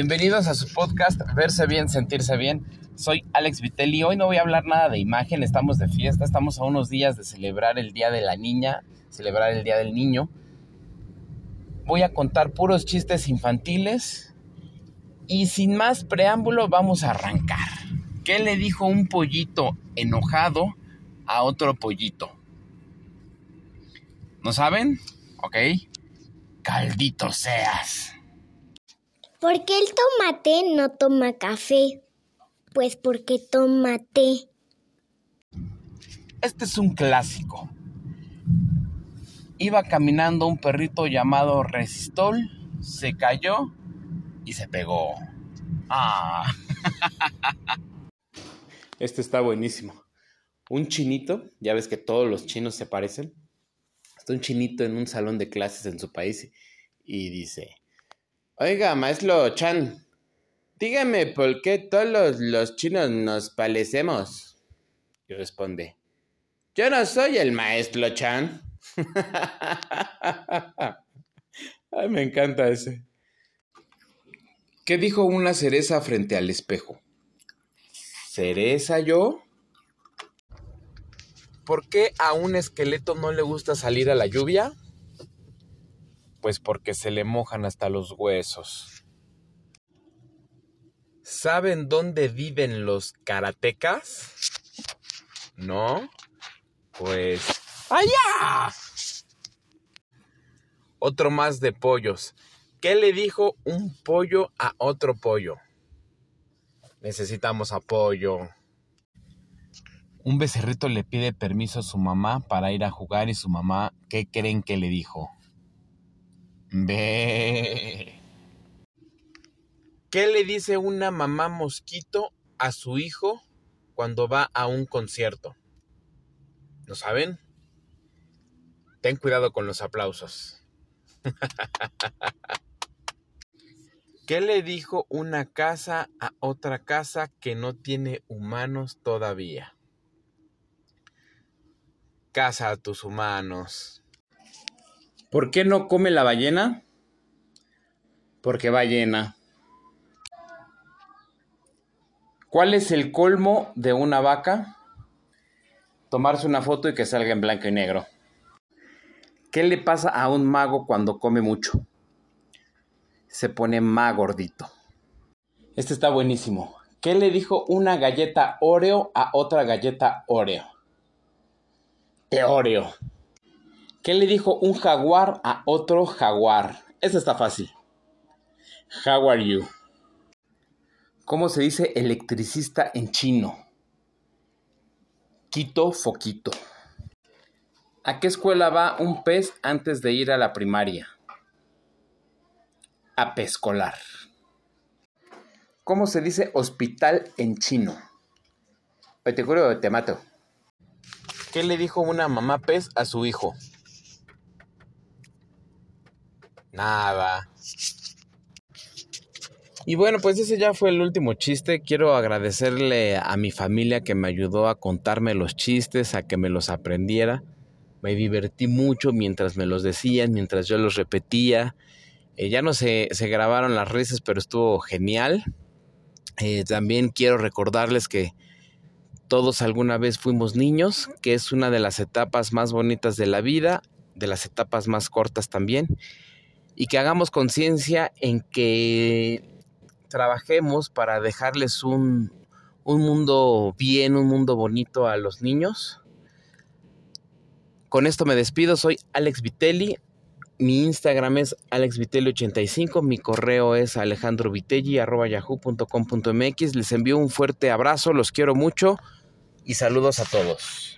Bienvenidos a su podcast Verse Bien, Sentirse Bien. Soy Alex Vitelli. Hoy no voy a hablar nada de imagen, estamos de fiesta, estamos a unos días de celebrar el Día de la Niña, celebrar el Día del Niño. Voy a contar puros chistes infantiles y sin más preámbulo vamos a arrancar. ¿Qué le dijo un pollito enojado a otro pollito? ¿No saben? Ok. Caldito seas. ¿Por qué el tomate no toma café? Pues porque toma té. Este es un clásico. Iba caminando un perrito llamado Resistol, se cayó y se pegó. Ah. Este está buenísimo. Un chinito, ya ves que todos los chinos se parecen. Está un chinito en un salón de clases en su país y dice, Oiga, maestro Chan, dígame por qué todos los, chinos nos parecemos. Y responde, yo no soy el maestro Chan. Ay, me encanta ese. ¿Qué dijo una cereza frente al espejo? ¿Cereza yo? ¿Por qué a un esqueleto no le gusta salir a la lluvia? Pues porque se le mojan hasta los huesos. ¿Saben dónde viven los karatecas? ¿No? Pues... ¡Allá! Otro más de pollos. ¿Qué le dijo un pollo a otro pollo? Necesitamos apoyo. Un becerrito le pide permiso a su mamá para ir a jugar y su mamá, ¿qué creen que le dijo? ¿Qué le dice una mamá mosquito a su hijo cuando va a un concierto? ¿Lo saben? Ten cuidado con los aplausos. ¿Qué le dijo una casa a otra casa que no tiene humanos todavía? Casa a tus humanos. ¿Por qué no come la ballena? Porque ballena. ¿Cuál es el colmo de una vaca? Tomarse una foto y que salga en blanco y negro. ¿Qué le pasa a un mago cuando come mucho? Se pone más gordito. Este está buenísimo. ¿Qué le dijo una galleta Oreo a otra galleta Oreo? Te Oreo. ¿Qué le dijo un jaguar a otro jaguar? Eso está fácil. How are you? ¿Cómo se dice electricista en chino? Quito foquito. ¿A qué escuela va un pez antes de ir a la primaria? A pescolar. ¿Cómo se dice hospital en chino? te juro, te mato. ¿Qué le dijo una mamá pez a su hijo? Nada. Y bueno, pues ese ya fue el último chiste. Quiero agradecerle a mi familia que me ayudó a contarme los chistes, a que me los aprendiera. Me divertí mucho mientras me los decían, mientras yo los repetía. Eh, ya no se, se, grabaron las risas, pero estuvo genial. Eh, también quiero recordarles que todos alguna vez fuimos niños, que es una de las etapas más bonitas de la vida, de las etapas más cortas también y que hagamos conciencia en que trabajemos para dejarles un, un mundo bien, un mundo bonito a los niños. Con esto me despido, soy Alex Vitelli. Mi Instagram es alexvitelli85, mi correo es alejandrovitelli.yahoo.com.mx. Les envío un fuerte abrazo, los quiero mucho y saludos a todos.